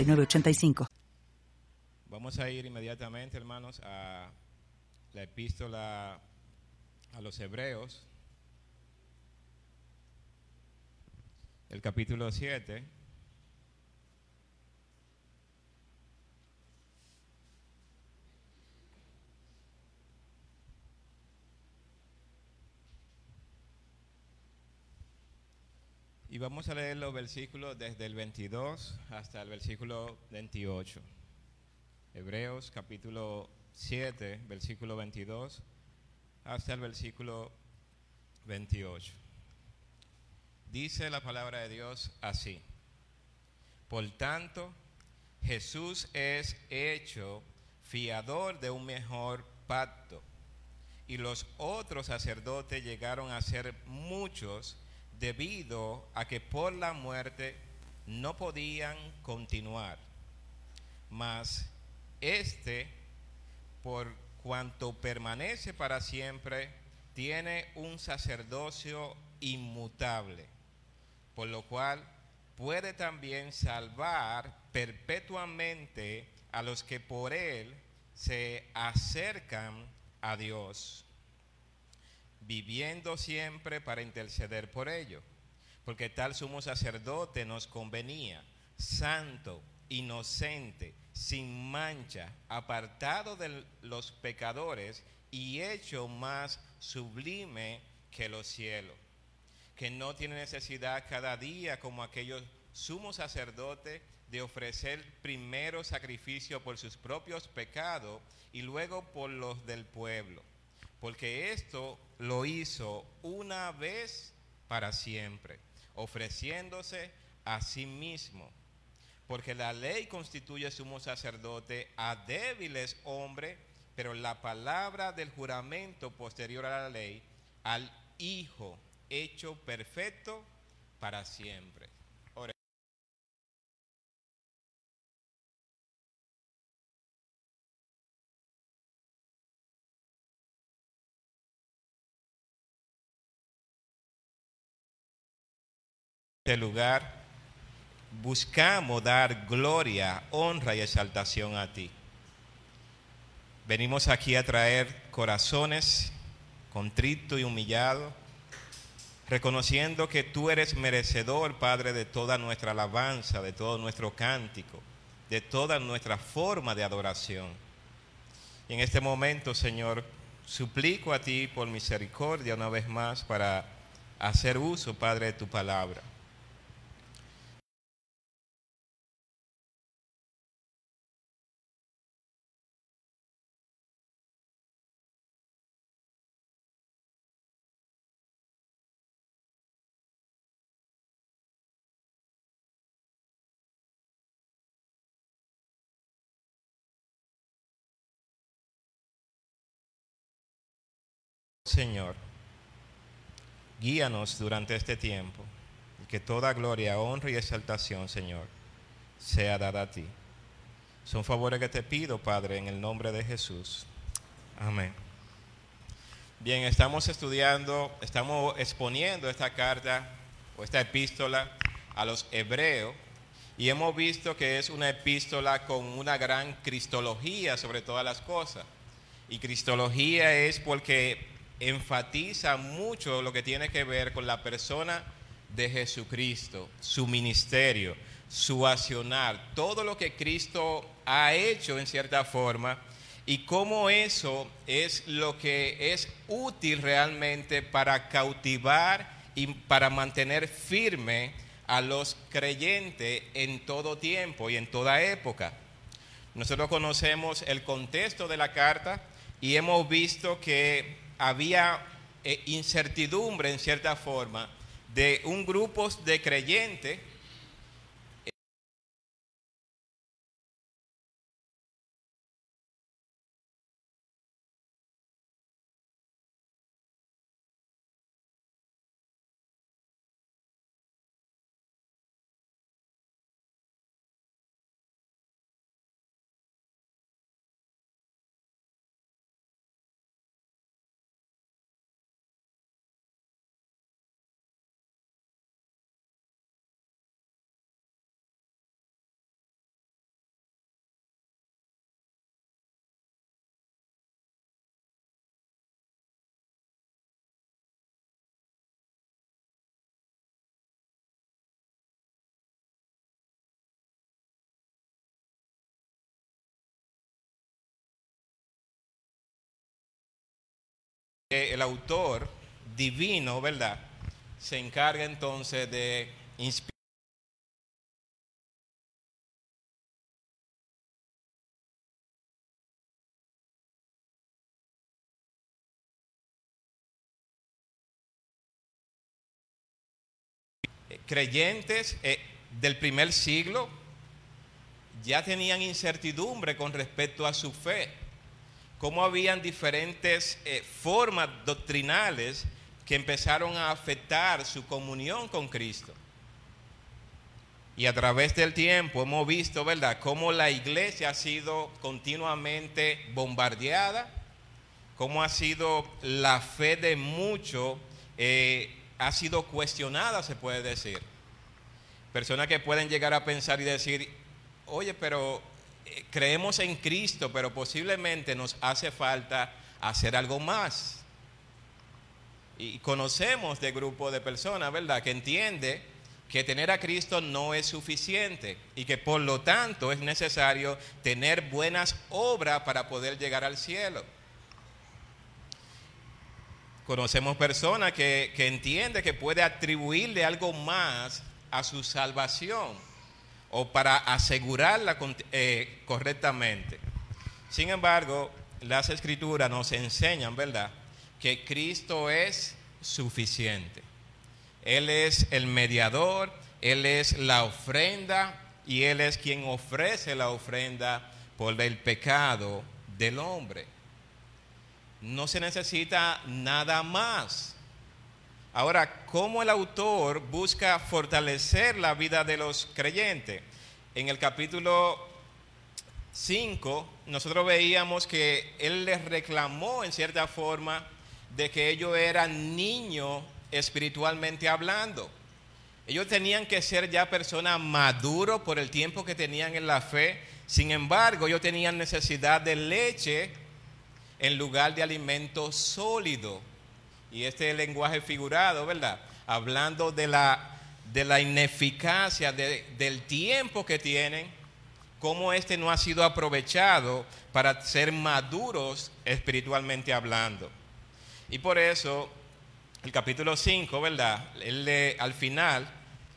8985. Vamos a ir inmediatamente, hermanos, a la epístola a los Hebreos, el capítulo 7. Y vamos a leer los versículos desde el 22 hasta el versículo 28. Hebreos capítulo 7, versículo 22 hasta el versículo 28. Dice la palabra de Dios así. Por tanto, Jesús es hecho fiador de un mejor pacto. Y los otros sacerdotes llegaron a ser muchos debido a que por la muerte no podían continuar. Mas este, por cuanto permanece para siempre, tiene un sacerdocio inmutable, por lo cual puede también salvar perpetuamente a los que por él se acercan a Dios viviendo siempre para interceder por ello, porque tal sumo sacerdote nos convenía, santo, inocente, sin mancha, apartado de los pecadores y hecho más sublime que los cielos, que no tiene necesidad cada día como aquellos sumos sacerdotes de ofrecer primero sacrificio por sus propios pecados y luego por los del pueblo porque esto lo hizo una vez para siempre, ofreciéndose a sí mismo. Porque la ley constituye sumo sacerdote a débiles hombres, pero la palabra del juramento posterior a la ley, al Hijo hecho perfecto para siempre. Este lugar, buscamos dar gloria, honra y exaltación a ti. Venimos aquí a traer corazones contrito y humillado, reconociendo que tú eres merecedor, Padre, de toda nuestra alabanza, de todo nuestro cántico, de toda nuestra forma de adoración. Y en este momento, Señor, suplico a ti por misericordia una vez más para hacer uso, Padre, de tu palabra. Señor, guíanos durante este tiempo, y que toda gloria, honra y exaltación, Señor, sea dada a ti. Son favores que te pido, Padre, en el nombre de Jesús. Amén. Bien, estamos estudiando, estamos exponiendo esta carta o esta epístola a los hebreos y hemos visto que es una epístola con una gran cristología sobre todas las cosas. Y cristología es porque enfatiza mucho lo que tiene que ver con la persona de Jesucristo, su ministerio, su accionar, todo lo que Cristo ha hecho en cierta forma y cómo eso es lo que es útil realmente para cautivar y para mantener firme a los creyentes en todo tiempo y en toda época. Nosotros conocemos el contexto de la carta y hemos visto que había eh, incertidumbre en cierta forma de un grupo de creyentes el autor divino, ¿verdad? Se encarga entonces de inspirar. creyentes eh, del primer siglo ya tenían incertidumbre con respecto a su fe cómo habían diferentes eh, formas doctrinales que empezaron a afectar su comunión con Cristo. Y a través del tiempo hemos visto, ¿verdad?, cómo la iglesia ha sido continuamente bombardeada, cómo ha sido la fe de muchos, eh, ha sido cuestionada, se puede decir. Personas que pueden llegar a pensar y decir, oye, pero creemos en Cristo, pero posiblemente nos hace falta hacer algo más. Y conocemos de grupo de personas, ¿verdad?, que entiende que tener a Cristo no es suficiente y que por lo tanto es necesario tener buenas obras para poder llegar al cielo. Conocemos personas que, que entienden que puede atribuirle algo más a su salvación o para asegurarla eh, correctamente. Sin embargo, las escrituras nos enseñan, ¿verdad?, que Cristo es suficiente. Él es el mediador, Él es la ofrenda y Él es quien ofrece la ofrenda por el pecado del hombre. No se necesita nada más. Ahora, ¿cómo el autor busca fortalecer la vida de los creyentes? En el capítulo 5, nosotros veíamos que él les reclamó en cierta forma de que ellos eran niños espiritualmente hablando. Ellos tenían que ser ya personas maduros por el tiempo que tenían en la fe. Sin embargo, ellos tenían necesidad de leche en lugar de alimento sólido y este lenguaje figurado, ¿verdad? Hablando de la, de la ineficacia del tiempo que tienen, cómo este no ha sido aprovechado para ser maduros espiritualmente hablando. Y por eso, el capítulo 5, ¿verdad? Él al final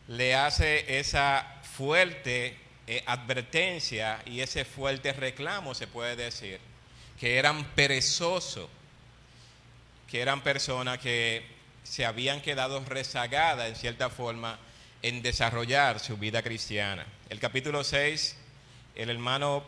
le hace esa fuerte eh, advertencia y ese fuerte reclamo, se puede decir, que eran perezosos que eran personas que se habían quedado rezagadas en cierta forma en desarrollar su vida cristiana. El capítulo 6, el hermano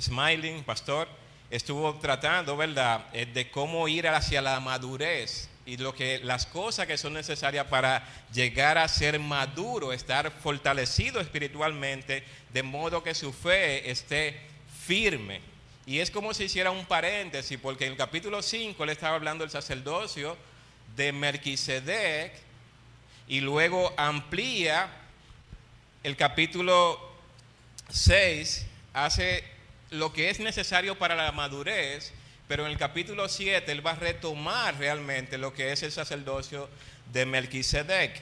Smiling, pastor, estuvo tratando, ¿verdad?, eh, de cómo ir hacia la madurez y lo que, las cosas que son necesarias para llegar a ser maduro, estar fortalecido espiritualmente, de modo que su fe esté firme. Y es como si hiciera un paréntesis, porque en el capítulo 5 le estaba hablando del sacerdocio de Melquisedec y luego amplía el capítulo 6, hace lo que es necesario para la madurez pero en el capítulo 7 él va a retomar realmente lo que es el sacerdocio de Melquisedec.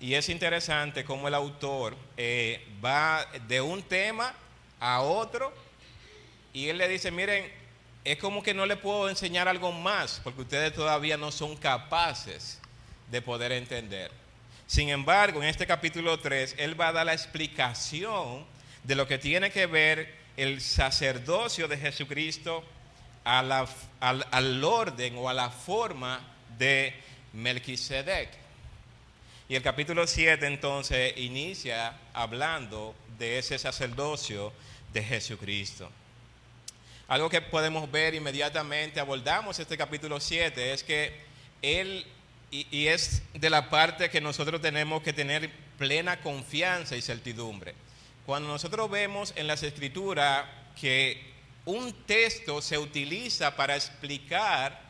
Y es interesante cómo el autor eh, va de un tema a otro y él le dice, miren, es como que no le puedo enseñar algo más porque ustedes todavía no son capaces de poder entender. Sin embargo, en este capítulo 3, él va a dar la explicación de lo que tiene que ver el sacerdocio de Jesucristo al, al, orden o a la forma de Melquisedec. Y el capítulo 7 entonces inicia hablando de ese sacerdocio de Jesucristo. Algo que podemos ver inmediatamente, abordamos este capítulo 7, es que Él, y, y, es de la parte que nosotros tenemos que tener plena confianza y certidumbre. Cuando nosotros vemos en las escrituras que un texto se utiliza para explicar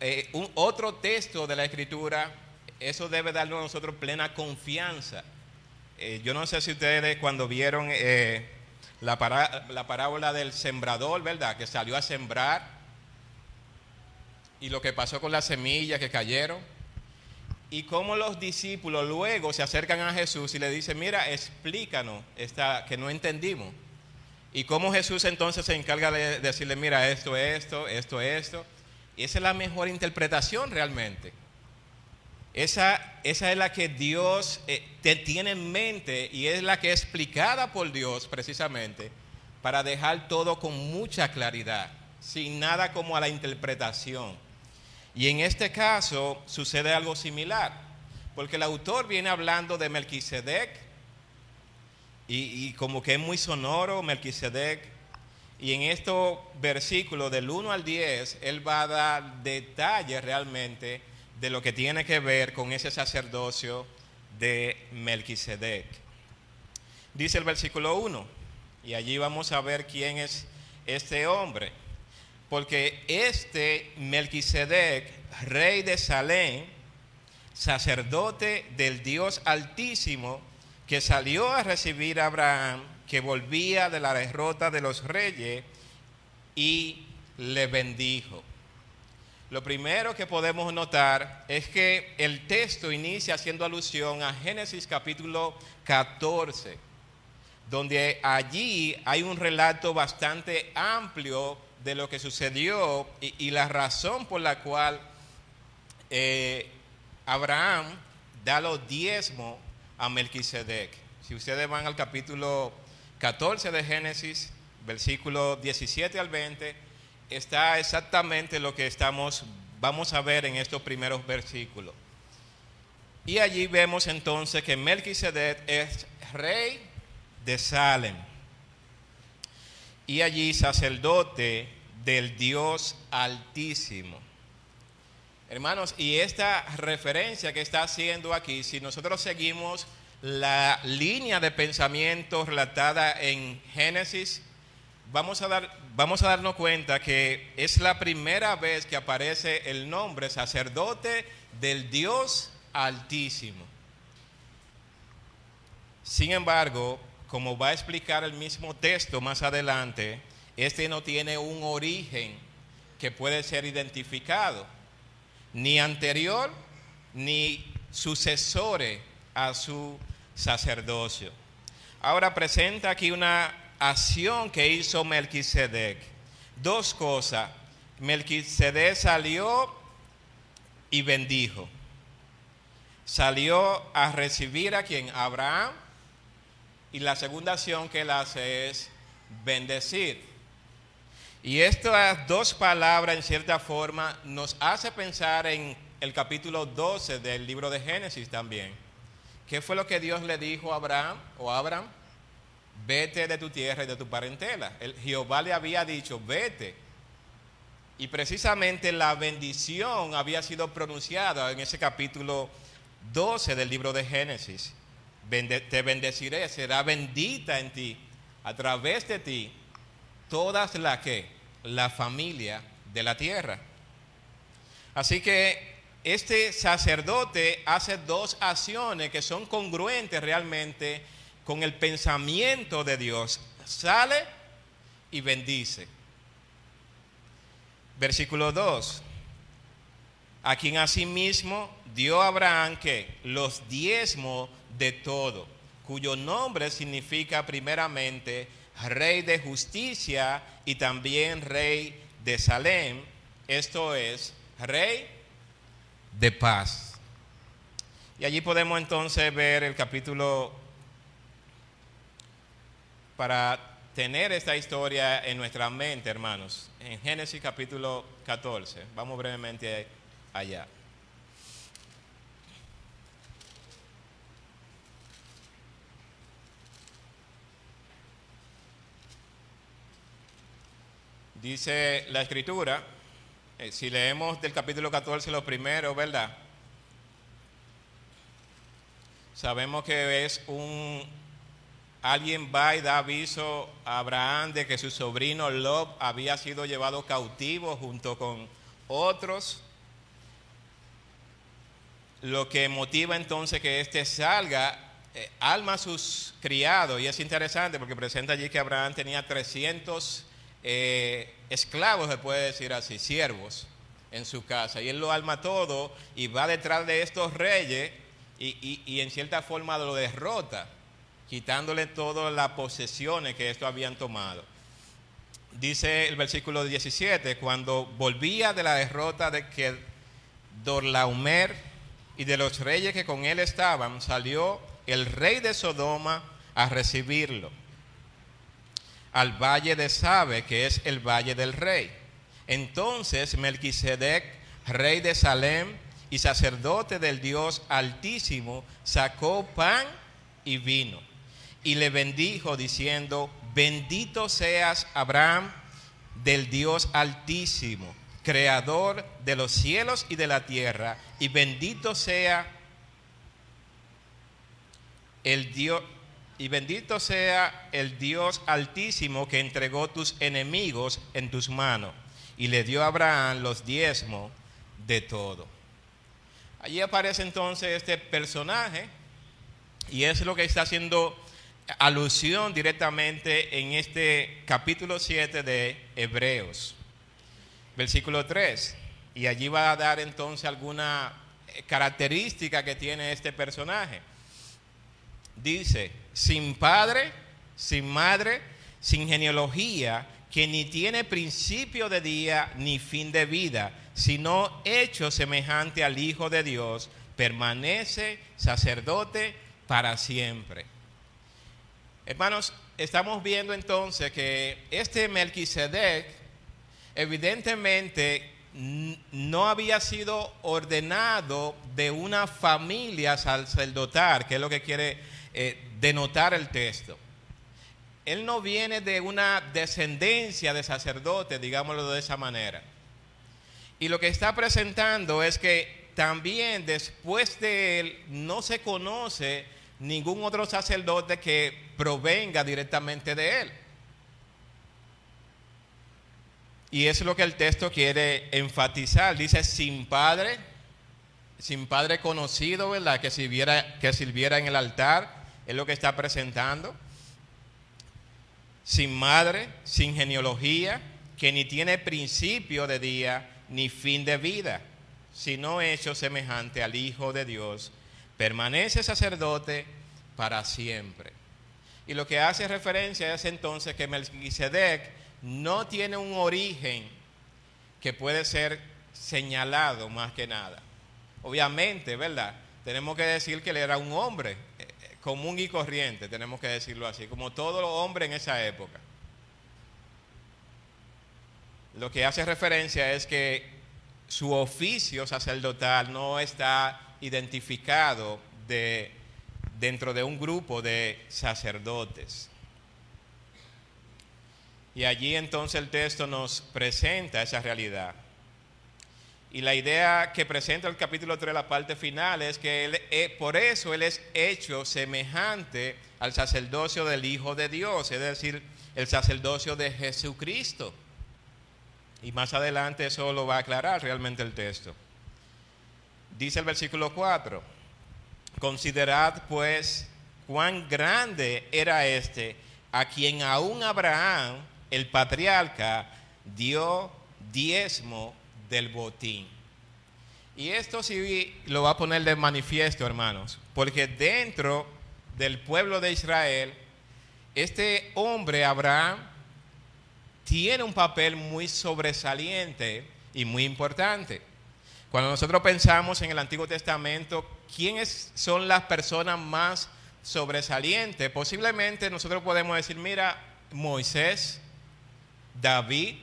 eh, un, otro texto de la escritura, eso debe darnos a nosotros plena confianza. Eh, yo no sé si ustedes cuando vieron eh, la, la parábola del sembrador, ¿verdad? Que salió a sembrar y lo que pasó con las semillas que cayeron y cómo los discípulos luego se acercan a Jesús y le dicen, mira, explícanos esta, que no entendimos. Y cómo Jesús entonces se encarga de decirle, mira, esto, esto, esto, esto. Y esa es la mejor interpretación realmente. Esa, esa es la que Dios eh, te tiene en mente y es la que es explicada por Dios precisamente para dejar todo con mucha claridad, sin nada como a la interpretación. Y en este caso sucede algo similar, porque el autor viene hablando de Melquisedec y, como que es muy sonoro Melquisedec. Y en estos versículos del 1 al 10, él va a dar detalles realmente de lo que tiene que ver con ese sacerdocio de Melquisedec. Dice el versículo 1, y allí vamos a ver quién es este hombre. Porque este Melquisedec, rey de Salem, sacerdote del Dios Altísimo, que salió a recibir a Abraham, que volvía de la derrota de los reyes, y le bendijo. Lo primero que podemos notar es que el texto inicia haciendo alusión a Génesis capítulo 14, donde allí hay un relato bastante amplio de lo que sucedió y, la razón por la cual eh, Abraham da los diezmos a Melquisedec. Si ustedes van al capítulo 14 de Génesis, versículo 17 al 20, está exactamente lo que estamos, vamos a ver en estos primeros versículos. Y allí vemos entonces que Melquisedec es rey de Salem y allí sacerdote del Dios Altísimo. Hermanos, y esta referencia que está haciendo aquí, si nosotros seguimos la línea de pensamiento relatada en Génesis, vamos a, dar, vamos a darnos cuenta que es la primera vez que aparece el nombre sacerdote del Dios Altísimo. Sin embargo, como va a explicar el mismo texto más adelante, este no tiene un origen que puede ser identificado, ni anterior ni sucesores a su sacerdocio. Ahora presenta aquí una acción que hizo Melquisedec. Dos cosas. Melquisedec salió y bendijo. Salió a recibir a quien Abraham y la segunda acción que él hace es bendecir. Y estas dos palabras, en cierta forma, nos hace pensar en el capítulo 12 del libro de Génesis también. ¿Qué fue lo que Dios le dijo a Abraham o Abraham? Vete de tu tierra y de tu parentela. El, Jehová le había dicho, vete. Y precisamente la bendición había sido pronunciada en ese capítulo 12 del libro de Génesis. te bendeciré, será bendita en ti, a través de ti, todas las que, la familia de la tierra. Así que este sacerdote hace dos acciones que son congruentes realmente con el pensamiento de Dios. Sale y bendice. Versículo 2. A quien asimismo dio Abraham que los diezmos de todo, cuyo nombre significa primeramente rey de justicia y también rey de Salem, esto es, rey de paz. Y allí podemos entonces ver el capítulo para tener esta historia en nuestra mente, hermanos. En Génesis capítulo 14. Vamos brevemente allá. Dice la escritura, eh, si leemos del capítulo 14 lo primero, ¿verdad? Sabemos que es un alguien va y da aviso a Abraham de que su sobrino Lob había sido llevado cautivo junto con otros, lo que motiva entonces que éste salga, eh, alma a sus criados, y es interesante porque presenta allí que Abraham tenía 300 eh, esclavos, se puede decir así, siervos en su casa. Y él lo alma todo y va detrás de estos reyes y, en cierta forma lo derrota, quitándole todas las posesiones que estos habían tomado. Dice el versículo 17, cuando volvía de la derrota de que Dorlaumer y de los reyes que con él estaban, salió el rey de Sodoma a recibirlo al valle de Sabe, que es el valle del rey. Entonces Melquisedec, rey de Salem y sacerdote del Dios Altísimo, sacó pan y vino y le bendijo diciendo, bendito seas Abraham del Dios Altísimo, creador de los cielos y de la tierra, y bendito sea el Dios y bendito sea el Dios altísimo que entregó tus enemigos en tus manos y le dio a Abraham los diezmos de todo. Allí aparece entonces este personaje y es lo que está haciendo alusión directamente en este capítulo 7 de Hebreos, versículo 3. Y allí va a dar entonces alguna característica que tiene este personaje. Dice, sin padre, sin madre, sin genealogía, que ni tiene principio de día ni fin de vida, sino hecho semejante al Hijo de Dios, permanece sacerdote para siempre. Hermanos, estamos viendo entonces que este Melquisedec evidentemente no había sido ordenado de una familia sacerdotal, que es lo que quiere eh, denotar el texto. Él no viene de una descendencia de sacerdote, digámoslo de esa manera. Y lo que está presentando es que también después de él no se conoce ningún otro sacerdote que provenga directamente de él. Y es lo que el texto quiere enfatizar. Dice, sin padre, sin padre conocido, ¿verdad? Que sirviera, que sirviera en el altar es lo que está presentando. Sin madre, sin genealogía, que ni tiene principio de día ni fin de vida, sino hecho semejante al Hijo de Dios, permanece sacerdote para siempre. Y lo que hace referencia es entonces que Melquisedec no tiene un origen que puede ser señalado más que nada. Obviamente, ¿verdad? Tenemos que decir que él era un hombre, común y corriente, tenemos que decirlo así, como todos los hombres en esa época. Lo que hace referencia es que su oficio sacerdotal no está identificado de, dentro de un grupo de sacerdotes. Y allí entonces el texto nos presenta esa realidad. Y la idea que presenta el capítulo 3, la parte final, es que él, eh, por eso Él es hecho semejante al sacerdocio del Hijo de Dios, es decir, el sacerdocio de Jesucristo. Y más adelante eso lo va a aclarar realmente el texto. Dice el versículo 4, considerad pues cuán grande era este a quien aún Abraham, el patriarca, dio diezmo del botín. Y esto sí lo va a poner de manifiesto, hermanos, porque dentro del pueblo de Israel, este hombre, Abraham, tiene un papel muy sobresaliente y muy importante. Cuando nosotros pensamos en el Antiguo Testamento, ¿quiénes son las personas más sobresalientes? Posiblemente nosotros podemos decir, mira, Moisés, David,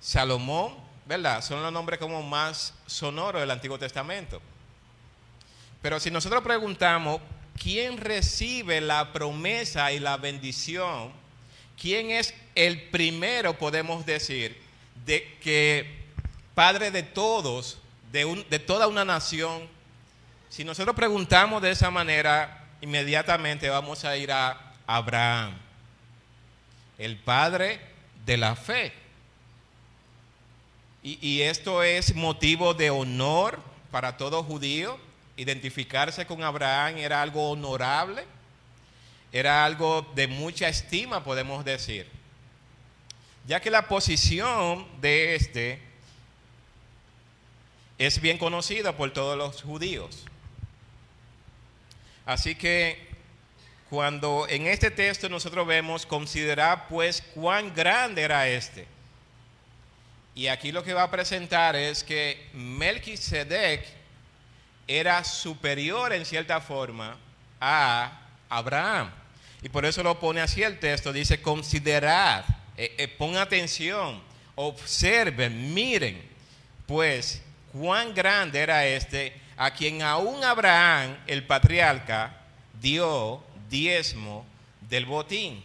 Salomón, ¿verdad? Son los nombres como más sonoros del Antiguo Testamento. Pero si nosotros preguntamos, ¿quién recibe la promesa y la bendición? ¿Quién es el primero, podemos decir, de que Padre de todos, de, de toda una nación? Si nosotros preguntamos de esa manera, inmediatamente vamos a ir a Abraham, el Padre de la fe. Y, esto es motivo de honor para todo judío. Identificarse con Abraham era algo honorable, era algo de mucha estima, podemos decir. Ya que la posición de este es bien conocida por todos los judíos. Así que cuando en este texto nosotros vemos, considerar pues cuán grande era este. Y aquí lo que va a presentar es que Melquisedec era superior en cierta forma a Abraham. Y por eso lo pone así el texto, dice considerad, eh, eh, pon atención, observen, miren, pues cuán grande era este a quien aún Abraham, el patriarca, dio diezmo del botín.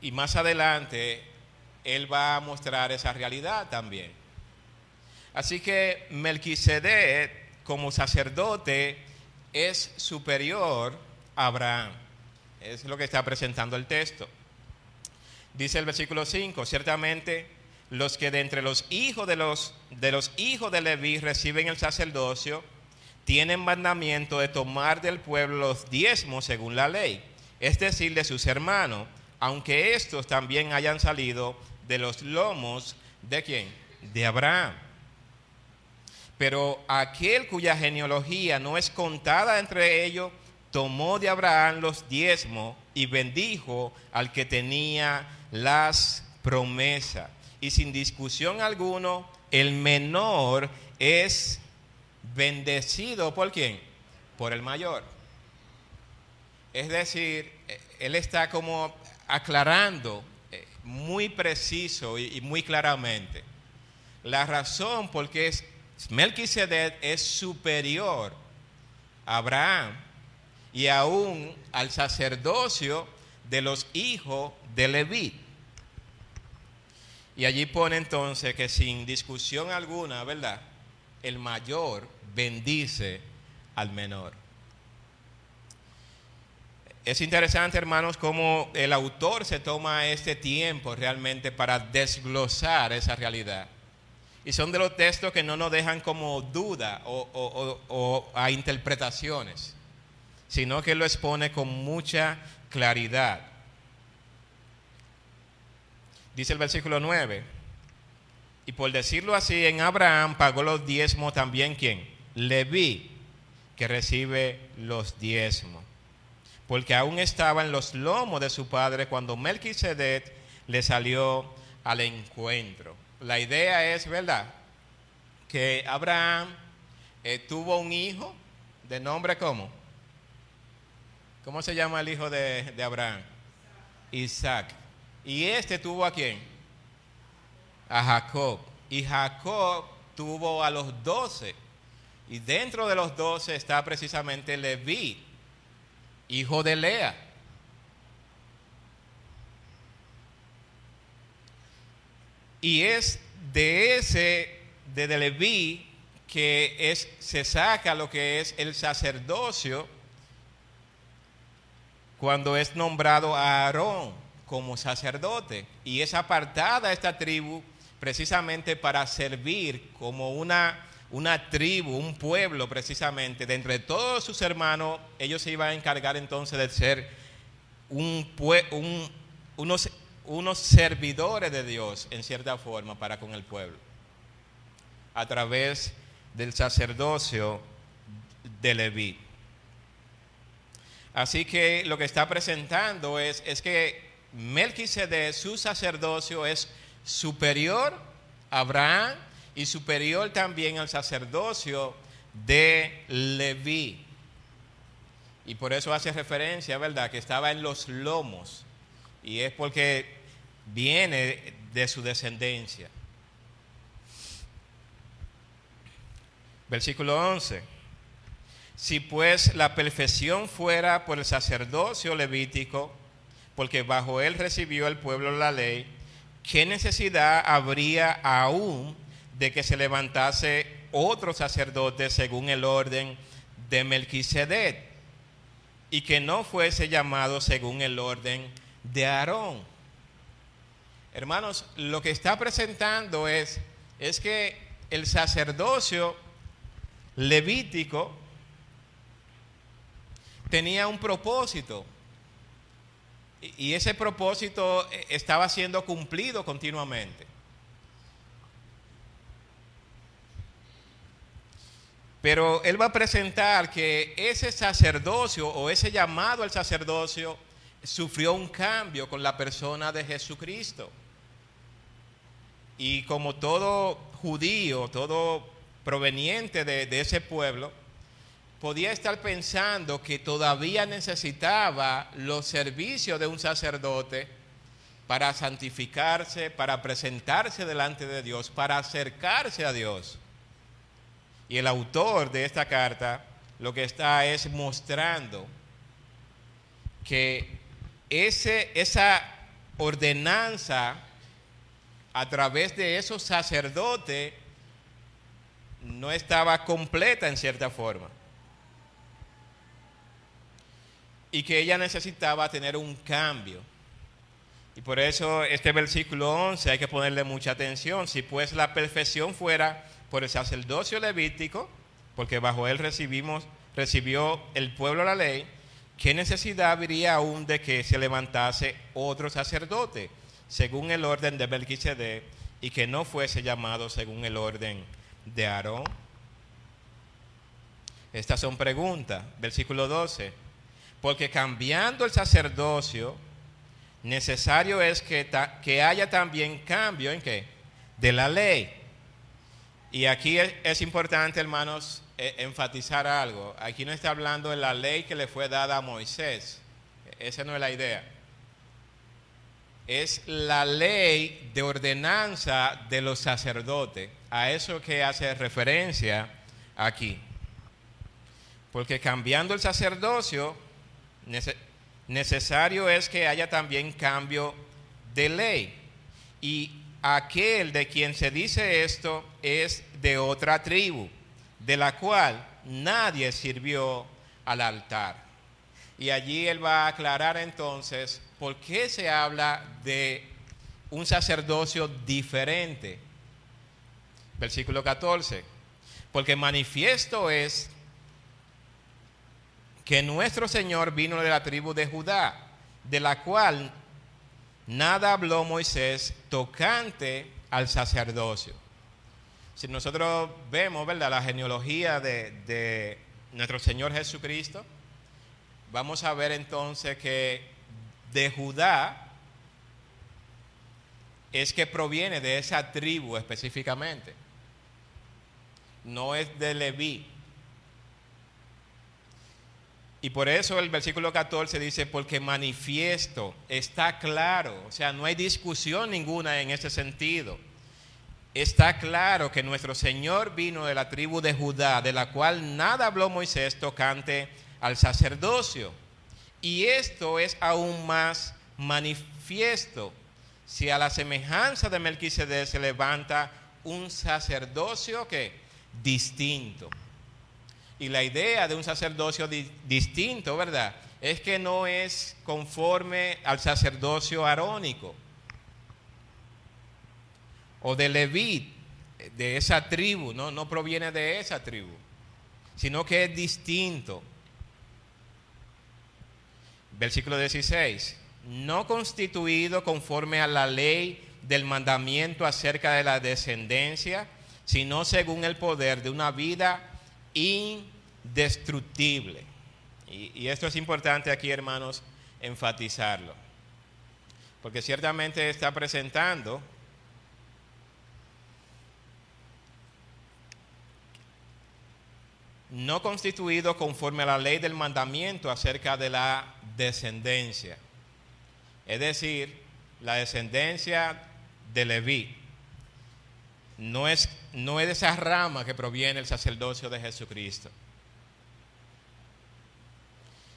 Y más adelante él va a mostrar esa realidad también. Así que Melquisedec, como sacerdote, es superior a Abraham. Es lo que está presentando el texto. Dice el versículo 5, ciertamente los que de entre los hijos de los, de los hijos de Leví reciben el sacerdocio, tienen mandamiento de tomar del pueblo los diezmos según la ley, es decir, de sus hermanos, aunque estos también hayan salido de los lomos de quién? De Abraham. Pero aquel cuya genealogía no es contada entre ellos, tomó de Abraham los diezmos y bendijo al que tenía las promesas. Y sin discusión alguno, el menor es bendecido por quién? Por el mayor. Es decir, él está como aclarando muy preciso y, muy claramente la razón por qué Melquisedec es superior a Abraham y aún al sacerdocio de los hijos de Leví. Y allí pone entonces que sin discusión alguna, ¿verdad? El mayor bendice al menor. Es interesante, hermanos, cómo el autor se toma este tiempo realmente para desglosar esa realidad. Y son de los textos que no nos dejan como duda o, a interpretaciones, sino que lo expone con mucha claridad. Dice el versículo 9, y por decirlo así, en Abraham pagó los diezmos también quién? Leví, que recibe los diezmos porque aún estaba en los lomos de su padre cuando Melquisedec le salió al encuentro. La idea es, ¿verdad? Que Abraham eh, tuvo un hijo de nombre ¿cómo? ¿Cómo se llama el hijo de, de Abraham? Isaac. ¿Y este tuvo a quién? A Jacob. Y Jacob tuvo a los doce. Y dentro de los doce está precisamente Leví, hijo de Lea. Y es de ese, de Leví, que es, se saca lo que es el sacerdocio cuando es nombrado a Aarón como sacerdote. Y es apartada esta tribu precisamente para servir como una, una tribu, un pueblo precisamente. De entre todos sus hermanos, ellos se iban a encargar entonces de ser un, un, unos, unos servidores de Dios en cierta forma para con el pueblo. A través del sacerdocio de Leví. Así que lo que está presentando es, es que Melquisedec, su sacerdocio es superior a Abraham y superior también al sacerdocio de Leví. Y por eso hace referencia, ¿verdad?, que estaba en los lomos. Y es porque viene de su descendencia. Versículo 11. Si pues la perfección fuera por el sacerdocio levítico, porque bajo él recibió el pueblo la ley, ¿qué necesidad habría aún de que se levantase otro sacerdote según el orden de Melquisedec y que no fuese llamado según el orden de Aarón? Hermanos, lo que está presentando es, es que el sacerdocio levítico tenía un propósito y ese propósito eh, estaba siendo cumplido continuamente. Pero él va a presentar que ese sacerdocio o ese llamado al sacerdocio sufrió un cambio con la persona de Jesucristo. Y como todo judío, todo proveniente de, de ese pueblo, podía estar pensando que todavía necesitaba los servicios de un sacerdote para santificarse, para presentarse delante de Dios, para acercarse a Dios. Y el autor de esta carta lo que está es mostrando que ese, esa ordenanza a través de esos sacerdotes no estaba completa en cierta forma. Y que ella necesitaba tener un cambio. Y por eso este versículo 11 hay que ponerle mucha atención. Si pues la perfección fuera por el sacerdocio levítico, porque bajo él recibimos, recibió el pueblo la ley, ¿qué necesidad habría aún de que se levantase otro sacerdote según el orden de Melquisedec y que no fuese llamado según el orden de Aarón? Estas son preguntas. Versículo 12. Porque cambiando el sacerdocio, necesario es que, que haya también cambio en qué? De la ley. Y aquí es, importante, hermanos, e, enfatizar algo. Aquí no está hablando de la ley que le fue dada a Moisés. Esa no es la idea. Es la ley de ordenanza de los sacerdotes. A eso que hace referencia aquí. Porque cambiando el sacerdocio, necesario es que haya también cambio de ley. Y aquel de quien se dice esto es de otra tribu, de la cual nadie sirvió al altar. Y allí él va a aclarar entonces por qué se habla de un sacerdocio diferente. Versículo 14. Porque manifiesto es que nuestro Señor vino de la tribu de Judá, de la cual nada habló Moisés tocante al sacerdocio. Si nosotros vemos, ¿verdad?, la genealogía de, de nuestro Señor Jesucristo, vamos a ver entonces que de Judá es que proviene de esa tribu específicamente. No es de Leví, y por eso el versículo 14 dice, porque manifiesto, está claro, o sea, no hay discusión ninguna en ese sentido. Está claro que nuestro Señor vino de la tribu de Judá, de la cual nada habló Moisés tocante al sacerdocio. Y esto es aún más manifiesto, si a la semejanza de Melquisedec se levanta un sacerdocio que distinto. Y la idea de un sacerdocio distinto, ¿verdad? Es que no es conforme al sacerdocio arónico o de Levit, de esa tribu, no, no proviene de esa tribu, sino que es distinto. Versículo 16, no constituido conforme a la ley del mandamiento acerca de la descendencia, sino según el poder de una vida indestructible. Y, esto es importante aquí, hermanos, enfatizarlo. Porque ciertamente está presentando no constituido conforme a la ley del mandamiento acerca de la descendencia. Es decir, la descendencia de Leví no es, no es de esa rama que proviene el sacerdocio de Jesucristo.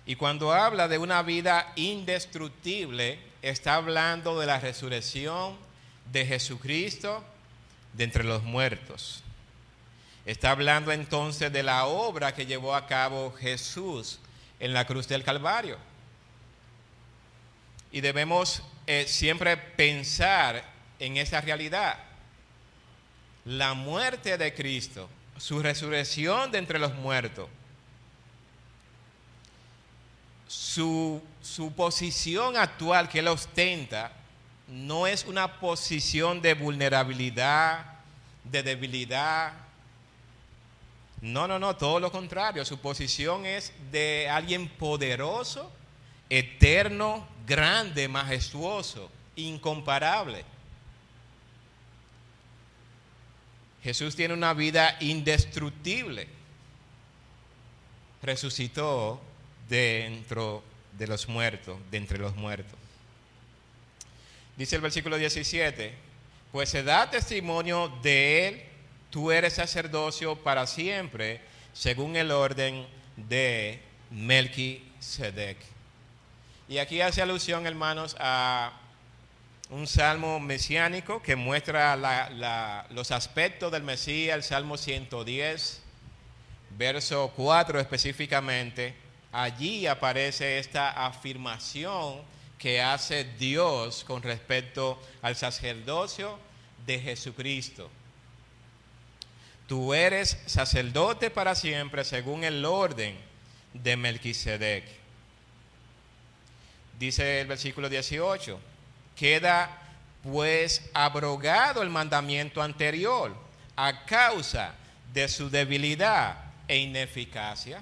Y cuando habla de una vida indestructible, está hablando de la resurrección de Jesucristo de entre los muertos. Está hablando entonces de la obra que llevó a cabo Jesús en la cruz del Calvario. Y debemos eh, siempre pensar en esa realidad. La muerte de Cristo, su resurrección de entre los muertos, su, su posición actual que él ostenta, no es una posición de vulnerabilidad, de debilidad, no, no, no, todo lo contrario. Su posición es de alguien poderoso, eterno, grande, majestuoso, incomparable. Jesús tiene una vida indestructible. Resucitó dentro de los muertos, de entre los muertos. Dice el versículo 17, pues se da testimonio de él tú eres sacerdocio para siempre, según el orden de Melquisedec. Y aquí hace alusión, hermanos, a un salmo mesiánico que muestra los aspectos del Mesías, el Salmo 110, verso 4 específicamente. Allí aparece esta afirmación que hace Dios con respecto al sacerdocio de Jesucristo. Tú eres sacerdote para siempre según el orden de Melquisedec. Dice el versículo 18, queda pues abrogado el mandamiento anterior a causa de su debilidad e ineficacia.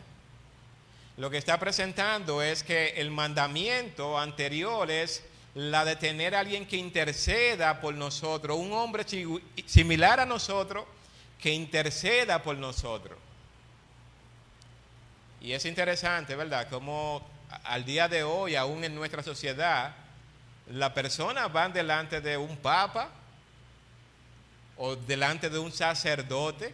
Lo que está presentando es que el mandamiento anterior es la de tener a alguien que interceda por nosotros, un hombre similar a nosotros que interceda por nosotros. Y es interesante, ¿verdad? Como al día de hoy, aún en nuestra sociedad, las personas van delante de un papa o delante de un sacerdote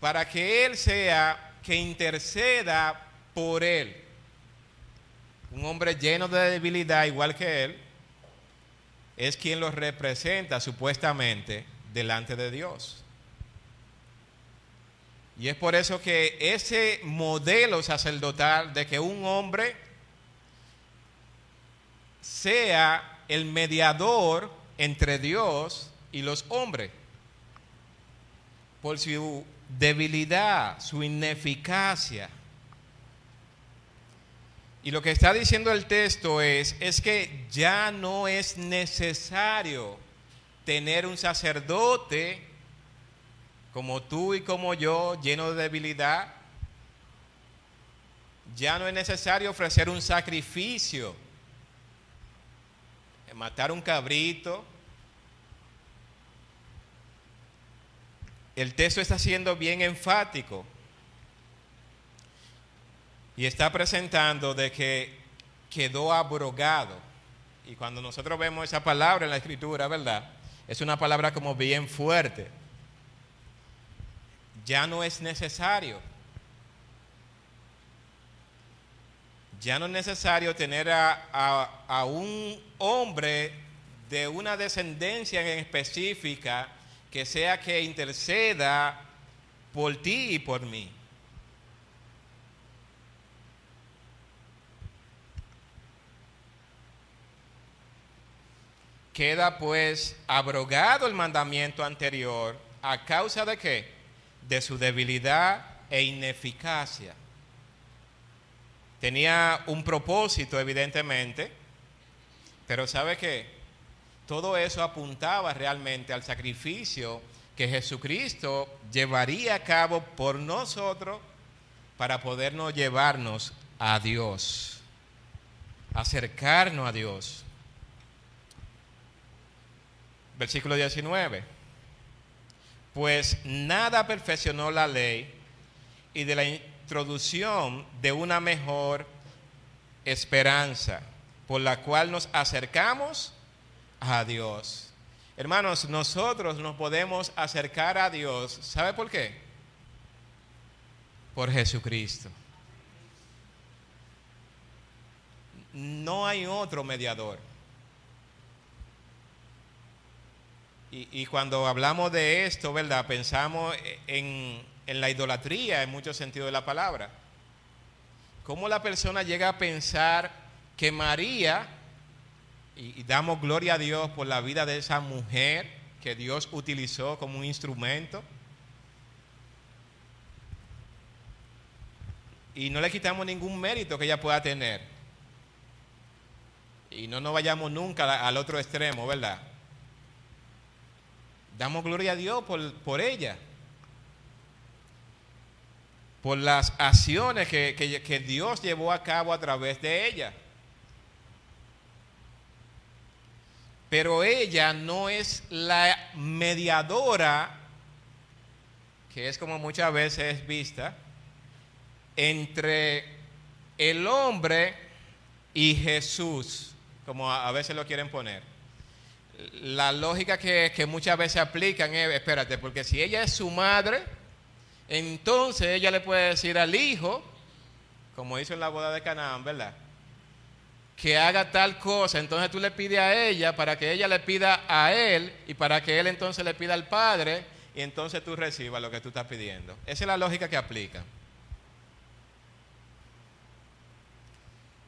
para que él sea que interceda por él. Un hombre lleno de debilidad, igual que él, es quien lo representa supuestamente delante de Dios. Y es por eso que ese modelo sacerdotal de que un hombre sea el mediador entre Dios y los hombres, por su debilidad, su ineficacia. Y lo que está diciendo el texto es, es que ya no es necesario tener un sacerdote como tú y como yo, lleno de debilidad. Ya no es necesario ofrecer un sacrificio, matar un cabrito. El texto está siendo bien enfático y está presentando de que quedó abrogado. Y cuando nosotros vemos esa palabra en la escritura, ¿verdad? es una palabra como bien fuerte. Ya no es necesario. Ya no es necesario tener a, un hombre de una descendencia en específica que sea que interceda por ti y por mí. Queda pues abrogado el mandamiento anterior a causa de qué? De su debilidad e ineficacia. Tenía un propósito, evidentemente, pero ¿sabe qué? Todo eso apuntaba realmente al sacrificio que Jesucristo llevaría a cabo por nosotros para podernos llevarnos a Dios, acercarnos a Dios. Versículo 19. Pues nada perfeccionó la ley y de la introducción de una mejor esperanza, por la cual nos acercamos a Dios. Hermanos, nosotros nos podemos acercar a Dios. ¿Sabe por qué? Por Jesucristo. No hay otro mediador. Y, y, cuando hablamos de esto, ¿verdad? Pensamos en, en la idolatría en muchos sentidos de la palabra. ¿Cómo la persona llega a pensar que María y, damos gloria a Dios por la vida de esa mujer que Dios utilizó como un instrumento. Y no le quitamos ningún mérito que ella pueda tener. Y no nos vayamos nunca al otro extremo, ¿verdad? Damos gloria a Dios por, por ella. Por las acciones que, que Dios llevó a cabo a través de ella. pero ella no es la mediadora, que es como muchas veces es vista, entre el hombre y Jesús, como a veces lo quieren poner. La lógica que, que muchas veces aplican es, espérate, porque si ella es su madre, entonces ella le puede decir al hijo, como hizo en la boda de Canaán, ¿verdad? que haga tal cosa, entonces tú le pides a ella para que ella le pida a él y para que él entonces le pida al Padre y entonces tú recibas lo que tú estás pidiendo. Esa es la lógica que aplica.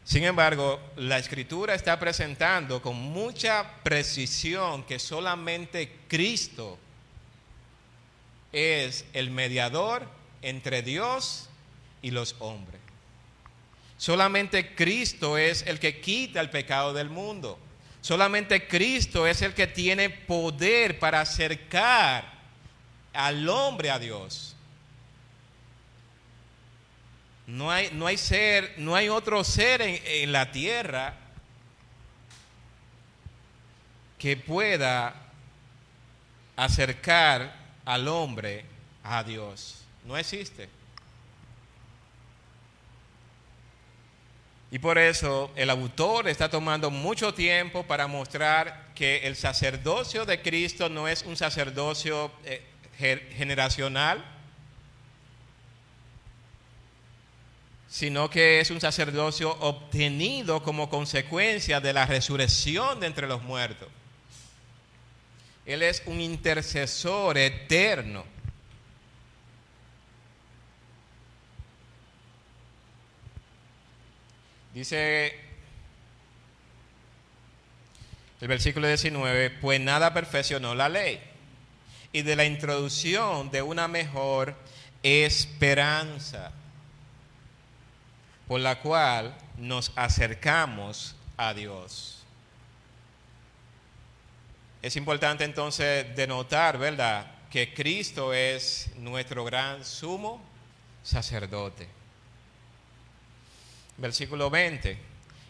Sin embargo, la escritura está presentando con mucha precisión que solamente Cristo es el mediador entre Dios y los hombres. Solamente Cristo es el que quita el pecado del mundo. Solamente Cristo es el que tiene poder para acercar al hombre a Dios. No hay, no hay ser, no hay otro ser en, en la tierra que pueda acercar al hombre a Dios. No existe. Y por eso el autor está tomando mucho tiempo para mostrar que el sacerdocio de Cristo no es un sacerdocio eh, generacional, sino que es un sacerdocio obtenido como consecuencia de la resurrección de entre los muertos. Él es un intercesor eterno Dice el versículo 19, pues nada perfeccionó la ley y de la introducción de una mejor esperanza por la cual nos acercamos a Dios. Es importante entonces denotar, ¿verdad?, que Cristo es nuestro gran sumo sacerdote versículo 20.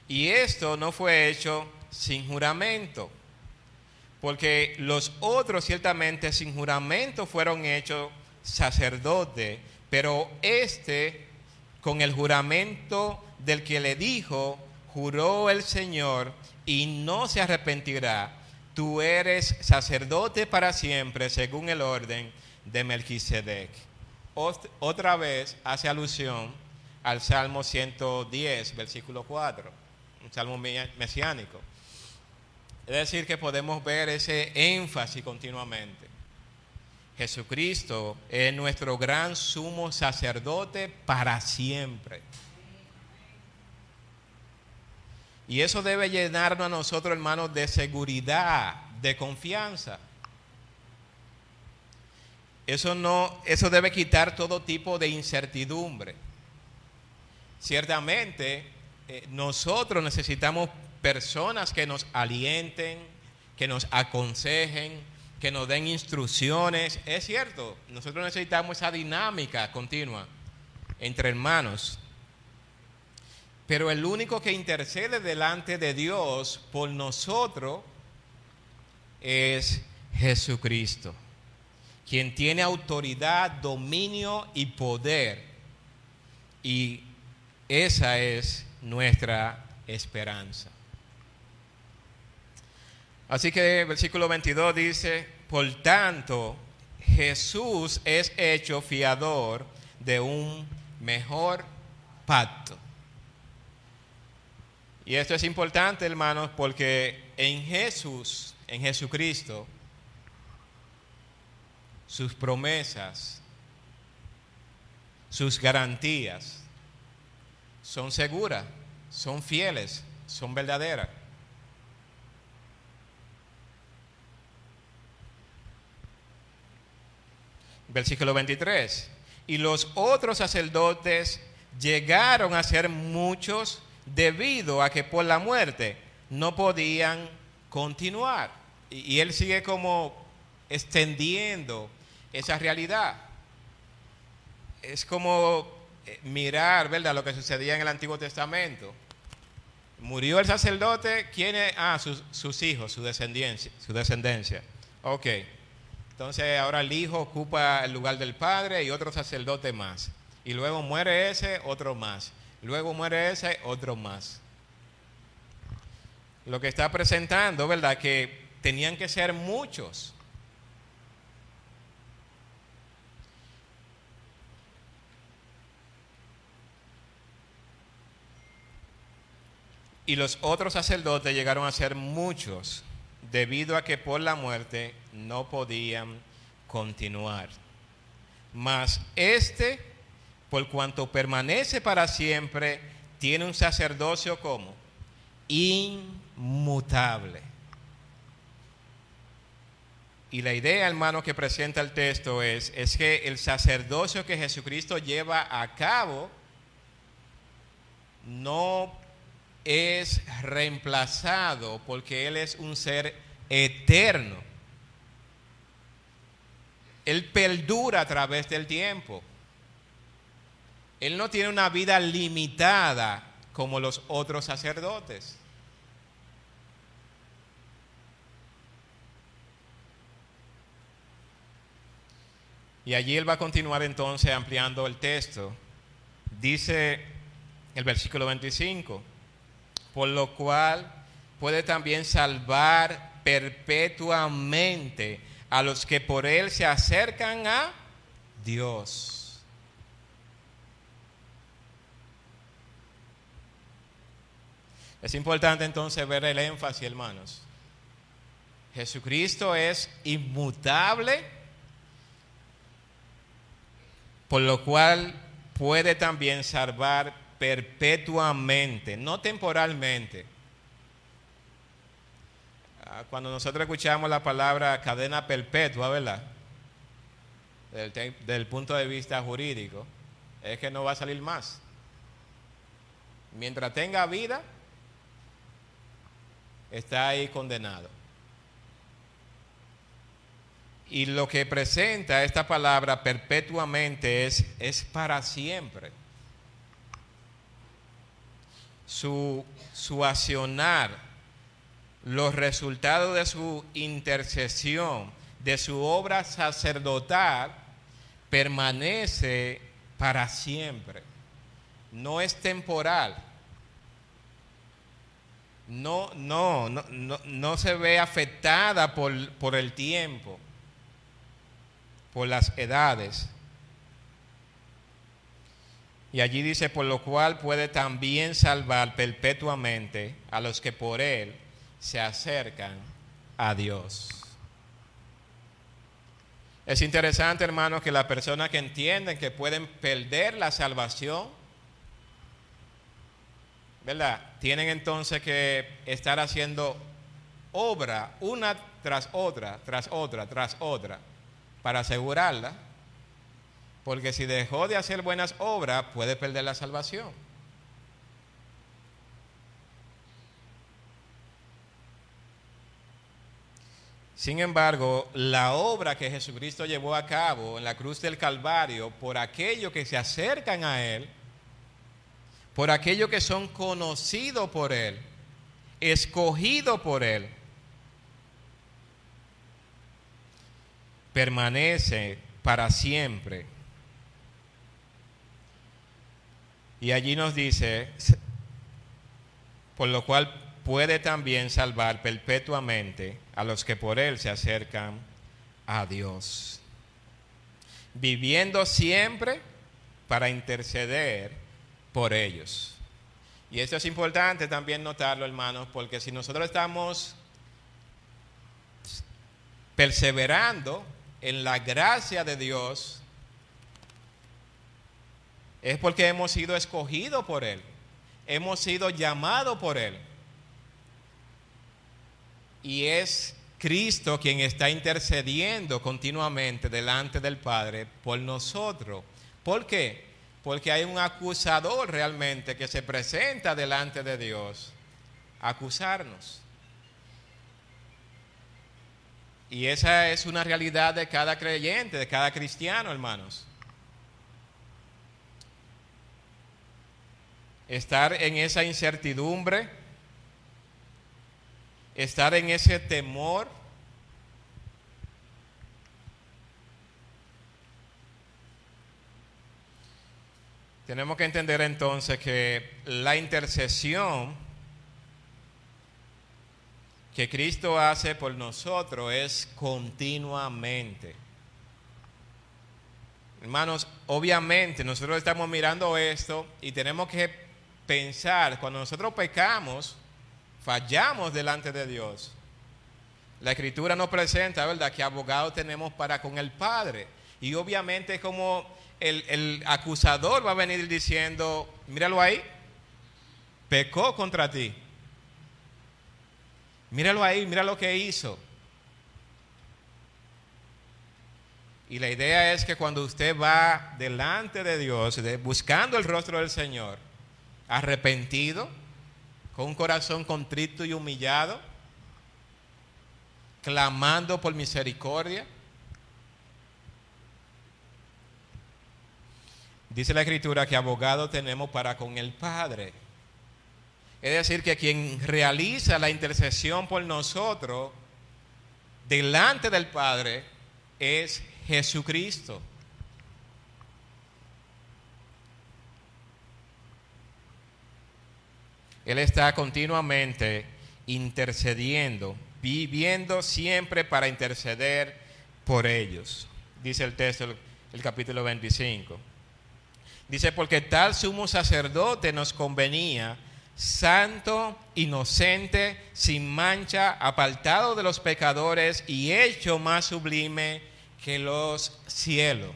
Y esto no fue hecho sin juramento, porque los otros ciertamente sin juramento fueron hechos sacerdote, pero este con el juramento del que le dijo, juró el Señor y no se arrepentirá. Tú eres sacerdote para siempre según el orden de Melquisedec. Otra vez hace alusión al Salmo 110, versículo 4, un salmo mesiánico. Es decir, que podemos ver ese énfasis continuamente. Jesucristo es nuestro gran sumo sacerdote para siempre. Y eso debe llenarnos a nosotros, hermanos, de seguridad, de confianza. Eso no, eso debe quitar todo tipo de incertidumbre. Ciertamente, eh, nosotros necesitamos personas que nos alienten, que nos aconsejen, que nos den instrucciones. Es cierto, nosotros necesitamos esa dinámica continua entre hermanos. Pero el único que intercede delante de Dios por nosotros es Jesucristo, quien tiene autoridad, dominio y poder. Y esa es nuestra esperanza. Así que versículo 22 dice, por tanto, Jesús es hecho fiador de un mejor pacto. Y esto es importante, hermanos, porque en Jesús, en Jesucristo, sus promesas, sus garantías son seguras, son fieles, son verdaderas. Versículo 23. Y los otros sacerdotes llegaron a ser muchos debido a que por la muerte no podían continuar. Y, él sigue como extendiendo esa realidad. Es como eh, mirar, ¿verdad?, lo que sucedía en el Antiguo Testamento. Murió el sacerdote, ¿quiénes? Ah, sus, sus hijos, su descendencia, su descendencia. Ok. Entonces ahora el hijo ocupa el lugar del padre y otro sacerdote más. Y luego muere ese, otro más. Luego muere ese, otro más. Lo que está presentando, ¿verdad? Que tenían que ser muchos. Y los otros sacerdotes llegaron a ser muchos debido a que por la muerte no podían continuar. Mas este, por cuanto permanece para siempre, tiene un sacerdocio como inmutable. Y la idea, hermano, que presenta el texto es, es que el sacerdocio que Jesucristo lleva a cabo no es reemplazado porque Él es un ser eterno. Él perdura a través del tiempo. Él no tiene una vida limitada como los otros sacerdotes. Y allí él va a continuar entonces ampliando el texto. Dice el versículo 25 por lo cual puede también salvar perpetuamente a los que por él se acercan a Dios. Es importante entonces ver el énfasis, hermanos. Jesucristo es inmutable, por lo cual puede también salvar perpetuamente, no temporalmente. Ah, cuando nosotros escuchamos la palabra cadena perpetua, ¿verdad? Del, punto de vista jurídico, es que no va a salir más. Mientras tenga vida, está ahí condenado. Y lo que presenta esta palabra perpetuamente es, es para siempre su, su accionar, los resultados de su intercesión, de su obra sacerdotal, permanece para siempre. No es temporal. No, no, no, no, no se ve afectada por, por el tiempo, por las edades. Y allí dice, por lo cual puede también salvar perpetuamente a los que por él se acercan a Dios. Es interesante, hermanos, que las personas que entienden que pueden perder la salvación, ¿verdad? Tienen entonces que estar haciendo obra una tras otra, tras otra, tras otra, para asegurarla, porque si dejó de hacer buenas obras, puede perder la salvación. Sin embargo, la obra que Jesucristo llevó a cabo en la cruz del Calvario por aquellos que se acercan a Él, por aquellos que son conocidos por Él, escogidos por Él, permanece para siempre. Y allí nos dice, por lo cual puede también salvar perpetuamente a los que por Él se acercan a Dios, viviendo siempre para interceder por ellos. Y esto es importante también notarlo, hermanos, porque si nosotros estamos perseverando en la gracia de Dios, es porque hemos sido escogidos por Él, hemos sido llamados por Él. Y es Cristo quien está intercediendo continuamente delante del Padre por nosotros. ¿Por qué? Porque hay un acusador realmente que se presenta delante de Dios a acusarnos. Y esa es una realidad de cada creyente, de cada cristiano, hermanos. Estar en esa incertidumbre, estar en ese temor. Tenemos que entender entonces que la intercesión que Cristo hace por nosotros es continuamente. Hermanos, obviamente nosotros estamos mirando esto y tenemos que pensar, cuando nosotros pecamos, fallamos delante de Dios. La escritura nos presenta, ¿verdad?, que abogado tenemos para con el Padre. Y obviamente como el, el acusador va a venir diciendo, míralo ahí, pecó contra ti. Míralo ahí, mira lo que hizo. Y la idea es que cuando usted va delante de Dios, buscando el rostro del Señor, arrepentido, con un corazón contrito y humillado, clamando por misericordia, dice la Escritura que abogado tenemos para con el Padre. Es decir, que quien realiza la intercesión por nosotros delante del Padre es Jesucristo. Él está continuamente intercediendo, viviendo siempre para interceder por ellos. Dice el texto, el capítulo 25. Dice, porque tal sumo sacerdote nos convenía santo, inocente, sin mancha, apartado de los pecadores y hecho más sublime que los cielos.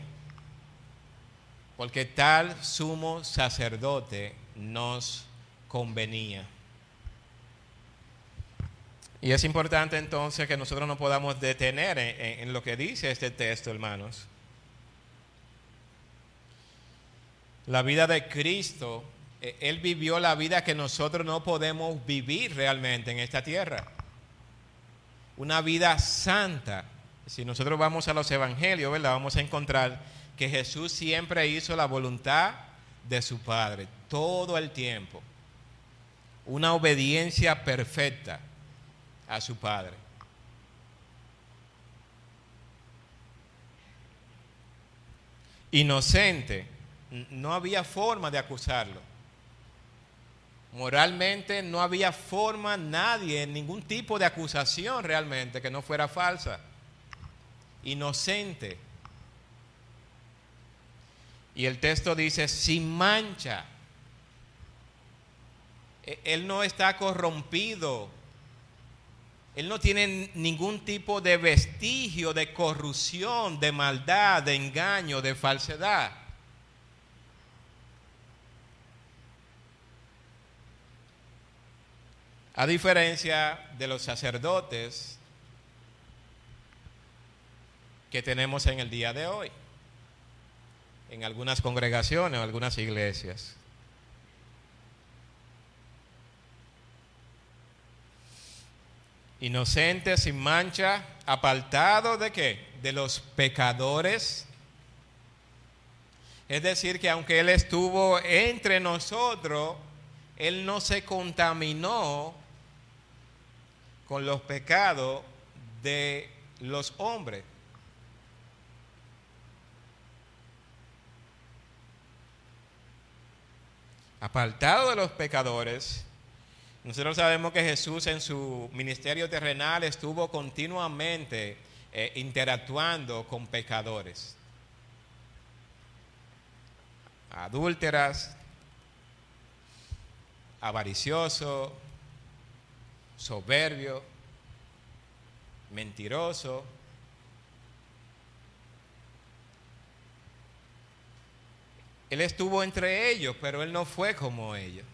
Porque tal sumo sacerdote nos convenía. Y es importante entonces que nosotros no podamos detener en, en, lo que dice este texto, hermanos. La vida de Cristo eh, él vivió la vida que nosotros no podemos vivir realmente en esta tierra. Una vida santa. Si nosotros vamos a los evangelios, ¿verdad? Vamos a encontrar que Jesús siempre hizo la voluntad de su Padre, todo el tiempo. Una obediencia perfecta a su Padre. Inocente, no había forma de acusarlo. Moralmente no había forma, nadie, ningún tipo de acusación realmente que no fuera falsa. Inocente. Y el texto dice, sin mancha. E, él no está corrompido Él no tiene ningún tipo de vestigio de corrupción, de maldad, de engaño, de falsedad. A diferencia de los sacerdotes que tenemos en el día de hoy, en algunas congregaciones o algunas iglesias. Inocente, sin mancha, apartado de qué? De los pecadores. Es decir, que aunque Él estuvo entre nosotros, Él no se contaminó con los pecados de los hombres. Apartado de los pecadores, nosotros sabemos que Jesús en su ministerio terrenal estuvo continuamente eh, interactuando con pecadores, adúlteras, avaricioso, soberbio, mentiroso. Él estuvo entre ellos, pero él no fue como ellos.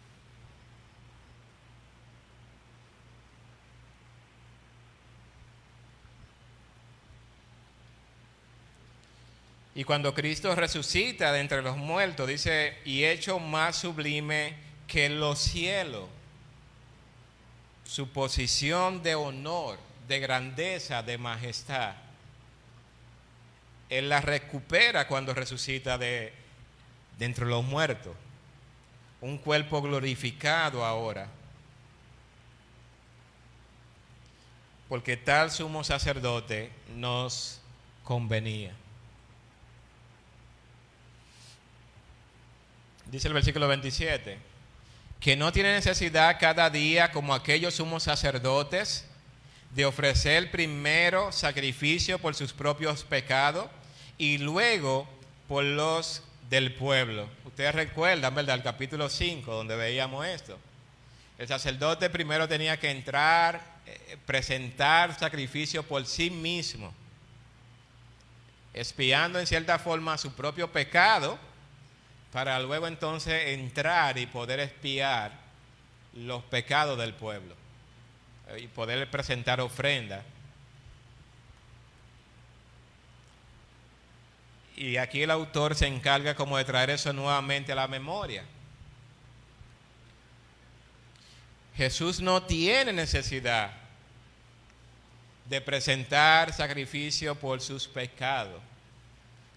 Y cuando Cristo resucita de entre los muertos, dice, y hecho más sublime que los cielos su posición de honor, de grandeza, de majestad. Él la recupera cuando resucita de, de entre los muertos. Un cuerpo glorificado ahora. Porque tal sumo sacerdote nos convenía. Dice el versículo 27 que no tiene necesidad cada día, como aquellos sumos sacerdotes, de ofrecer primero sacrificio por sus propios pecados y luego por los del pueblo. Ustedes recuerdan, ¿verdad? El capítulo 5, donde veíamos esto. El sacerdote primero tenía que entrar, eh, presentar sacrificio por sí mismo, espiando en cierta forma su propio pecado para luego entonces entrar y poder espiar los pecados del pueblo eh, y poder presentar ofrenda. Y aquí el autor se encarga como de traer eso nuevamente a la memoria. Jesús no tiene necesidad de presentar sacrificio por sus pecados.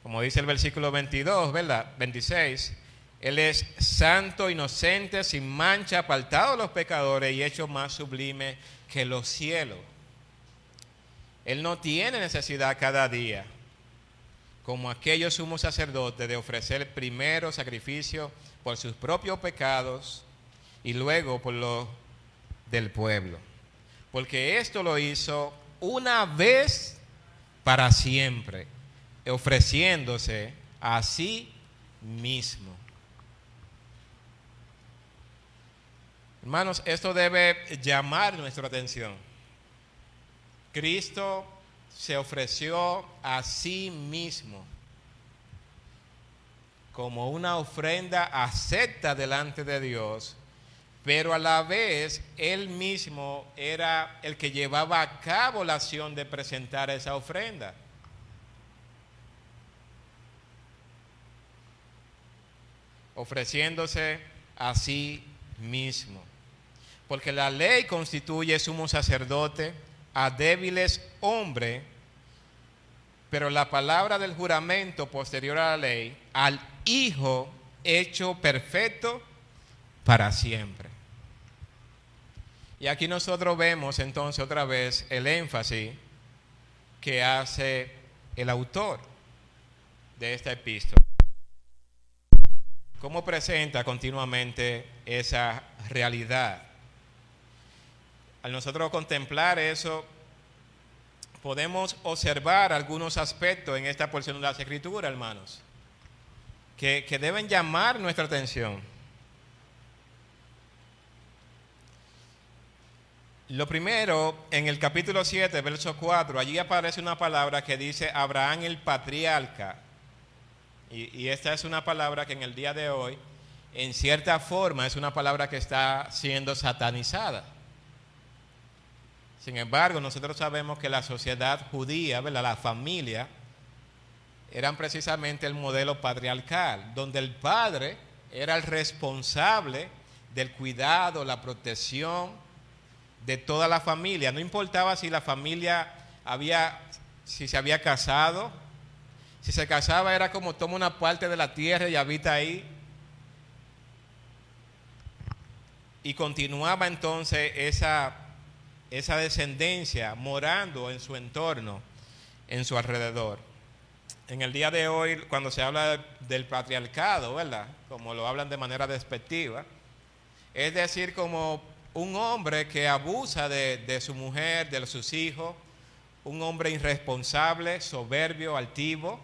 Como dice el versículo 22, ¿verdad? 26. Él es santo, inocente, sin mancha, apartado de los pecadores y hecho más sublime que los cielos. Él no tiene necesidad cada día, como aquellos sumos sacerdotes, de ofrecer primero sacrificio por sus propios pecados y luego por los del pueblo. Porque esto lo hizo una vez para siempre ofreciéndose a sí mismo. Hermanos, esto debe llamar nuestra atención. Cristo se ofreció a sí mismo como una ofrenda acepta delante de Dios, pero a la vez él mismo era el que llevaba a cabo la acción de presentar esa ofrenda. Ofreciéndose a sí mismo. Porque la ley constituye sumo sacerdote a débiles hombres, pero la palabra del juramento posterior a la ley, al Hijo hecho perfecto para siempre. Y aquí nosotros vemos entonces otra vez el énfasis que hace el autor de esta epístola. ¿Cómo presenta continuamente esa realidad? Al nosotros contemplar eso, podemos observar algunos aspectos en esta porción de las Escrituras, hermanos, que, que deben llamar nuestra atención. Lo primero, en el capítulo 7, verso 4, allí aparece una palabra que dice Abraham el patriarca. Y, esta es una palabra que en el día de hoy, en cierta forma, es una palabra que está siendo satanizada. Sin embargo, nosotros sabemos que la sociedad judía, ¿verdad? la familia, eran precisamente el modelo patriarcal, donde el padre era el responsable del cuidado, la protección, de toda la familia. No importaba si la familia había, si se había casado. Si se casaba era como toma una parte de la tierra y habita ahí. Y continuaba entonces esa, esa descendencia morando en su entorno, en su alrededor. En el día de hoy, cuando se habla del patriarcado, ¿verdad? Como lo hablan de manera despectiva, es decir, como un hombre que abusa de, su mujer, de sus hijos, un hombre irresponsable, soberbio, altivo.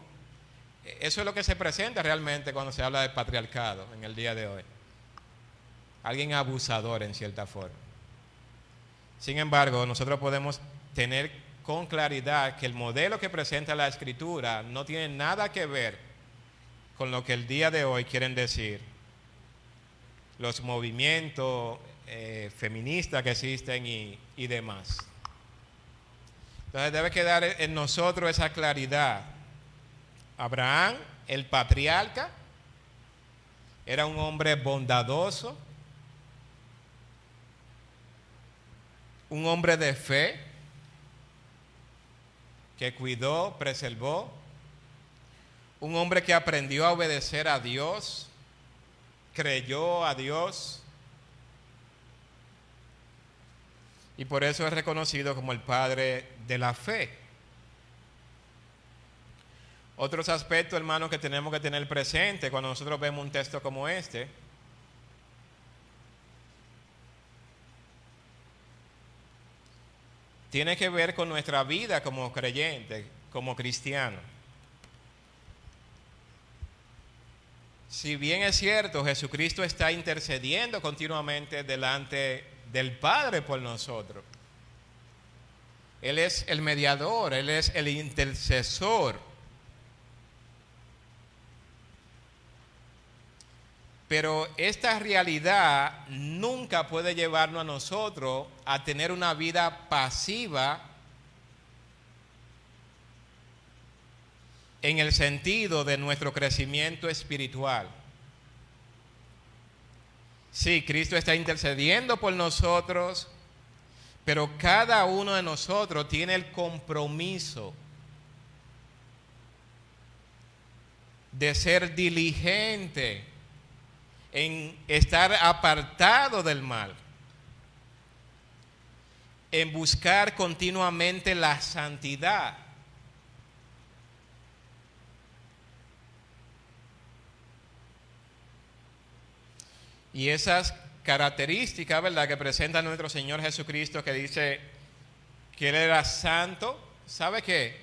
Eso es lo que se presenta realmente cuando se habla de patriarcado en el día de hoy. Alguien abusador en cierta forma. Sin embargo, nosotros podemos tener con claridad que el modelo que presenta la escritura no tiene nada que ver con lo que el día de hoy quieren decir los movimientos eh, feministas que existen y, y demás. Entonces debe quedar en nosotros esa claridad. Abraham, el patriarca, era un hombre bondadoso, un hombre de fe, que cuidó, preservó, un hombre que aprendió a obedecer a Dios, creyó a Dios, y por eso es reconocido como el padre de la fe. Otros aspectos, hermanos, que tenemos que tener presente cuando nosotros vemos un texto como este. Tiene que ver con nuestra vida como creyente, como cristiano. Si bien es cierto, Jesucristo está intercediendo continuamente delante del Padre por nosotros. Él es el mediador, Él es el intercesor. Pero esta realidad nunca puede llevarnos a nosotros a tener una vida pasiva en el sentido de nuestro crecimiento espiritual. Sí, Cristo está intercediendo por nosotros, pero cada uno de nosotros tiene el compromiso de ser diligente en estar apartado del mal, en buscar continuamente la santidad. Y esas características, ¿verdad?, que presenta nuestro Señor Jesucristo, que dice que Él era santo, ¿sabe qué?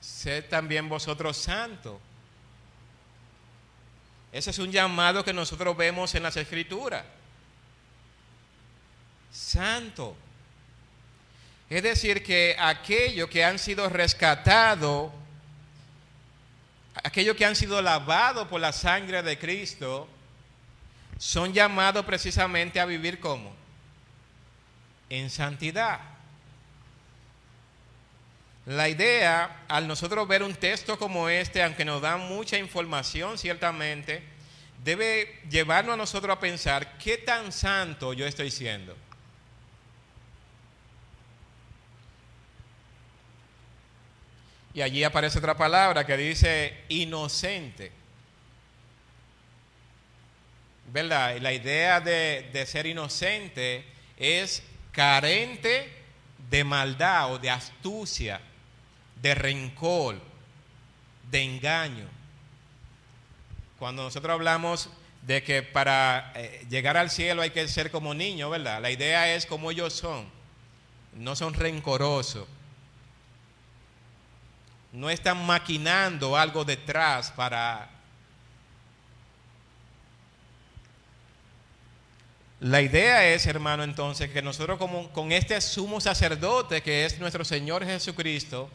Sed también vosotros santos. Ese es un llamado que nosotros vemos en las Escrituras. Santo. Es decir, que aquellos que han sido rescatados, aquellos que han sido lavados por la sangre de Cristo, son llamados precisamente a vivir como? En santidad. La idea, al nosotros ver un texto como este, aunque nos da mucha información ciertamente, debe llevarnos a nosotros a pensar qué tan santo yo estoy siendo. Y allí aparece otra palabra que dice inocente. ¿verdad? La idea de, ser inocente es carente de maldad o de astucia, de rencor, de engaño. Cuando nosotros hablamos de que para eh, llegar al cielo hay que ser como niños, ¿verdad? La idea es como ellos son. No son rencorosos. No están maquinando algo detrás para La idea es, hermano, entonces, que nosotros como, con este sumo sacerdote que es nuestro Señor Jesucristo,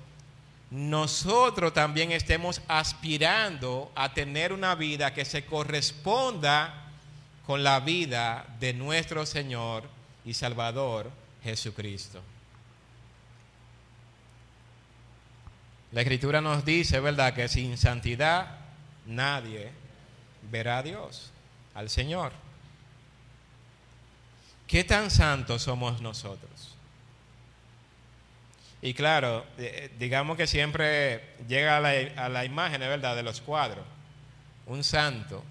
nosotros también estemos aspirando a tener una vida que se corresponda con la vida de nuestro Señor y Salvador Jesucristo. La Escritura nos dice, ¿verdad?, que sin santidad nadie verá a Dios, al Señor. ¿Qué tan santos somos nosotros? Y claro, eh, digamos que siempre llega a la, a la imagen, ¿verdad?, de los cuadros. Un santo.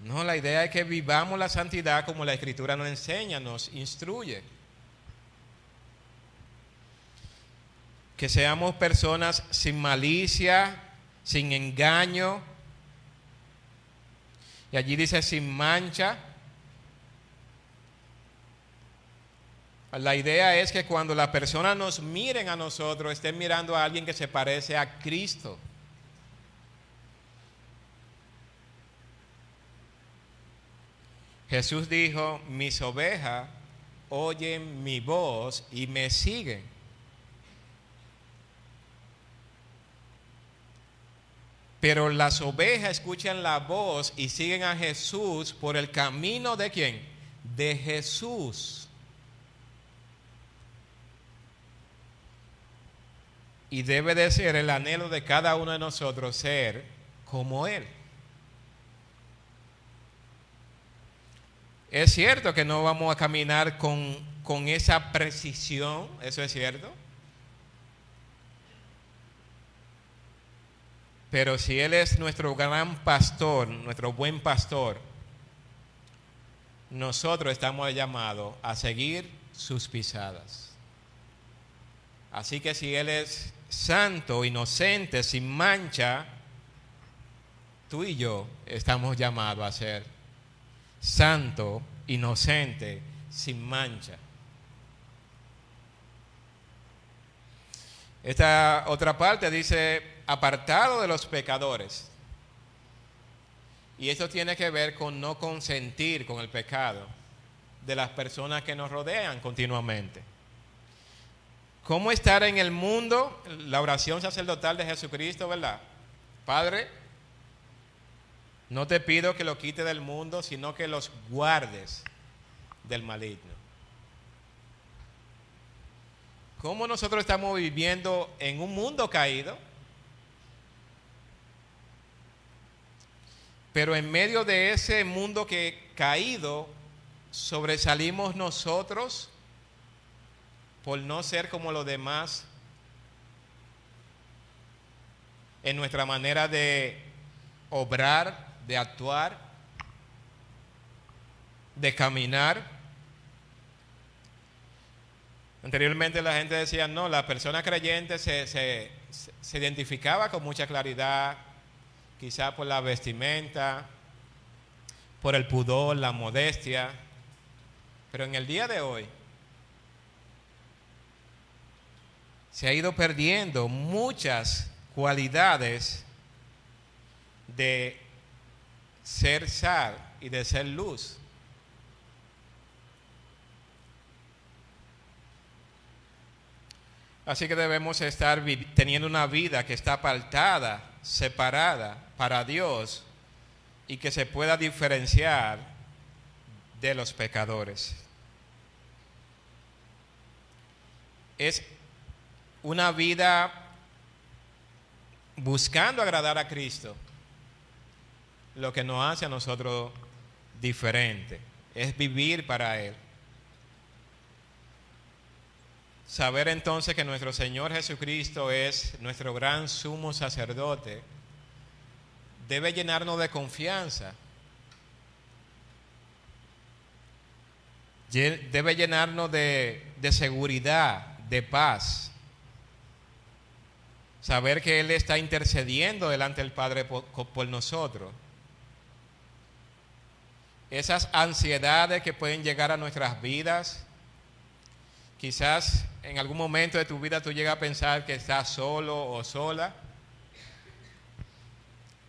No, la idea es que vivamos la santidad como la Escritura nos enseña, nos instruye. Que seamos personas sin malicia, sin engaño. Y allí dice sin mancha. La idea es que cuando las personas nos miren a nosotros, estén mirando a alguien que se parece a Cristo. Jesús dijo, mis ovejas oyen mi voz y me siguen. Pero las ovejas escuchan la voz y siguen a Jesús por el camino de quién? De Jesús. Y debe de ser el anhelo de cada uno de nosotros ser como Él. Es cierto que no vamos a caminar con, con esa precisión, eso es cierto. Pero si Él es nuestro gran pastor, nuestro buen pastor, nosotros estamos llamados a seguir sus pisadas. Así que si Él es santo, inocente, sin mancha, tú y yo estamos llamados a ser santo, inocente, sin mancha. Esta otra parte dice, apartado de los pecadores. Y esto tiene que ver con no consentir con el pecado de las personas que nos rodean continuamente. ¿Cómo estar en el mundo? La oración sacerdotal de Jesucristo, ¿verdad? Padre, no te pido que lo quite del mundo, sino que los guardes del maligno. ¿Cómo nosotros estamos viviendo en un mundo caído? Pero en medio de ese mundo que caído, sobresalimos nosotros por no ser como los demás en nuestra manera de obrar, de actuar, de caminar. Anteriormente la gente decía, no, la persona creyente se, se, se identificaba con mucha claridad, quizá por la vestimenta, por el pudor, la modestia, pero en el día de hoy se ha ido perdiendo muchas cualidades de ser sal y de ser luz. Así que debemos estar teniendo una vida que está apartada, separada para Dios y que se pueda diferenciar de los pecadores. Es una vida buscando agradar a Cristo lo que nos hace a nosotros diferente. Es vivir para Él. Saber entonces que nuestro Señor Jesucristo es nuestro gran sumo sacerdote debe llenarnos de confianza. Debe llenarnos de, de seguridad, de paz. Saber que Él está intercediendo delante del Padre por, nosotros esas ansiedades que pueden llegar a nuestras vidas. Quizás en algún momento de tu vida tú llegas a pensar que estás solo o sola,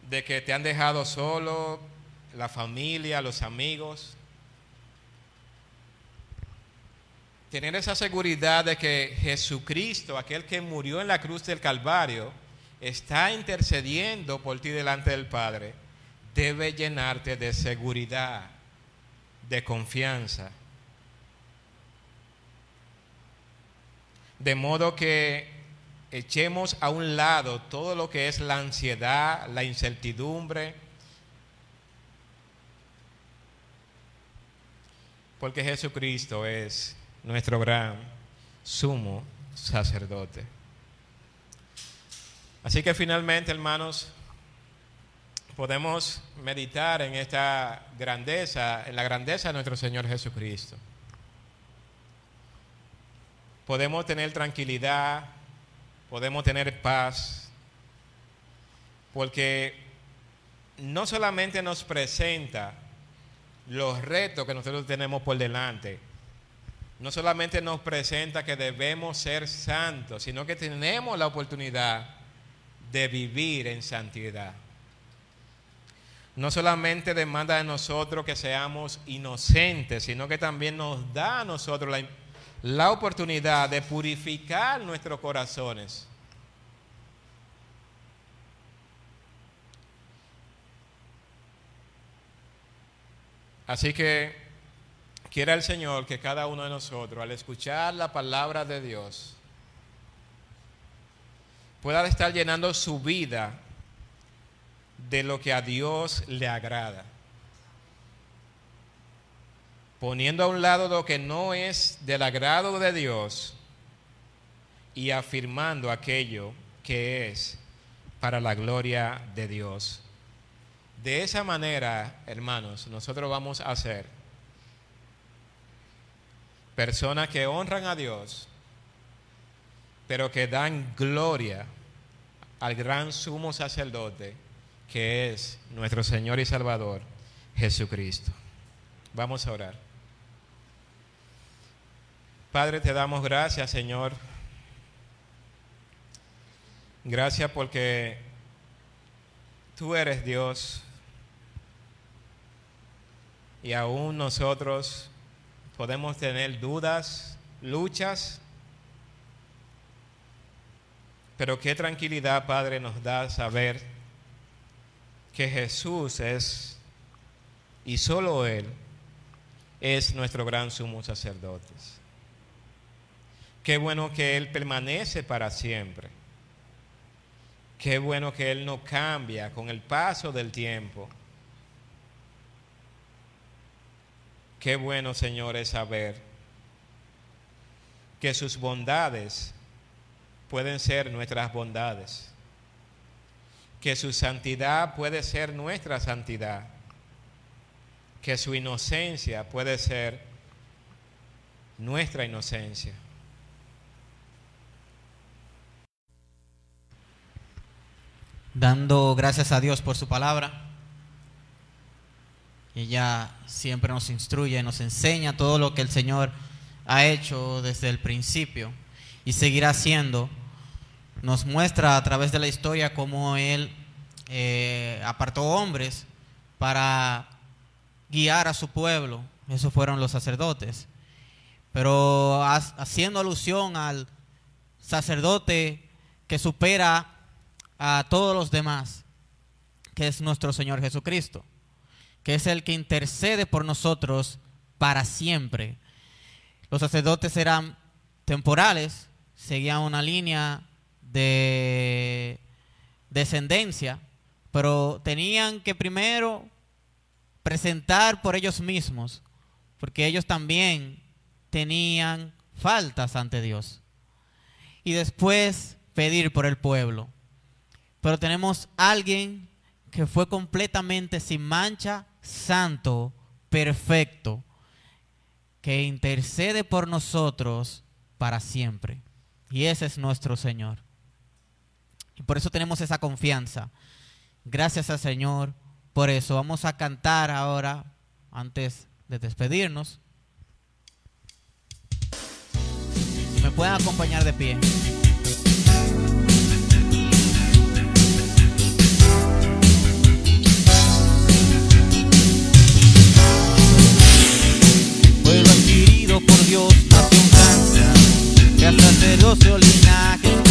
de que te han dejado solo, la familia, los amigos. Tener esa seguridad de que Jesucristo, aquel que murió en la cruz del Calvario, está intercediendo por ti delante del Padre, debe llenarte de seguridad, de confianza. De modo que echemos a un lado todo lo que es la ansiedad, la incertidumbre, porque Jesucristo es nuestro gran sumo sacerdote. Así que finalmente, hermanos, podemos meditar en esta grandeza, en la grandeza de nuestro Señor Jesucristo. Podemos tener tranquilidad, podemos tener paz, porque no solamente nos presenta los retos que nosotros tenemos por delante, no solamente nos presenta que debemos ser santos, sino que tenemos la oportunidad de vivir en santidad. No solamente demanda de nosotros que seamos inocentes, sino que también nos da a nosotros la, la oportunidad de purificar nuestros corazones. Así que Quiera el Señor que cada uno de nosotros, al escuchar la palabra de Dios, pueda estar llenando su vida de lo que a Dios le agrada. Poniendo a un lado lo que no es del agrado de Dios y afirmando aquello que es para la gloria de Dios. De esa manera, hermanos, nosotros vamos a hacer personas que honran a Dios, pero que dan gloria al gran sumo sacerdote que es nuestro Señor y Salvador Jesucristo. Vamos a orar. Padre, te damos gracias, Señor. Gracias porque tú eres Dios y aún nosotros podemos tener dudas, luchas, pero qué tranquilidad, Padre, nos da saber que Jesús es, y solo Él, es nuestro gran sumo sacerdote. Qué bueno que Él permanece para siempre. Qué bueno que Él no cambia con el paso del tiempo. Qué bueno, Señor, es saber que sus bondades pueden ser nuestras bondades, que su santidad puede ser nuestra santidad, que su inocencia puede ser nuestra inocencia. Dando gracias a Dios por su palabra. Ella siempre nos instruye, nos enseña todo lo que el Señor ha hecho desde el principio y seguirá haciendo. Nos muestra a través de la historia cómo Él eh, apartó hombres para guiar a su pueblo. Esos fueron los sacerdotes. Pero haciendo alusión al sacerdote que supera a todos los demás, que es nuestro Señor Jesucristo que es el que intercede por nosotros para siempre. Los sacerdotes eran temporales, seguían una línea de descendencia, pero tenían que primero presentar por ellos mismos, porque ellos también tenían faltas ante Dios. Y después pedir por el pueblo. Pero tenemos alguien que fue completamente sin mancha santo, perfecto, que intercede por nosotros para siempre. Y ese es nuestro Señor. Y por eso tenemos esa confianza. Gracias al Señor. Por eso vamos a cantar ahora, antes de despedirnos. me pueden acompañar de pie. por Dios, nació un cáncer, que hasta celoso linaje.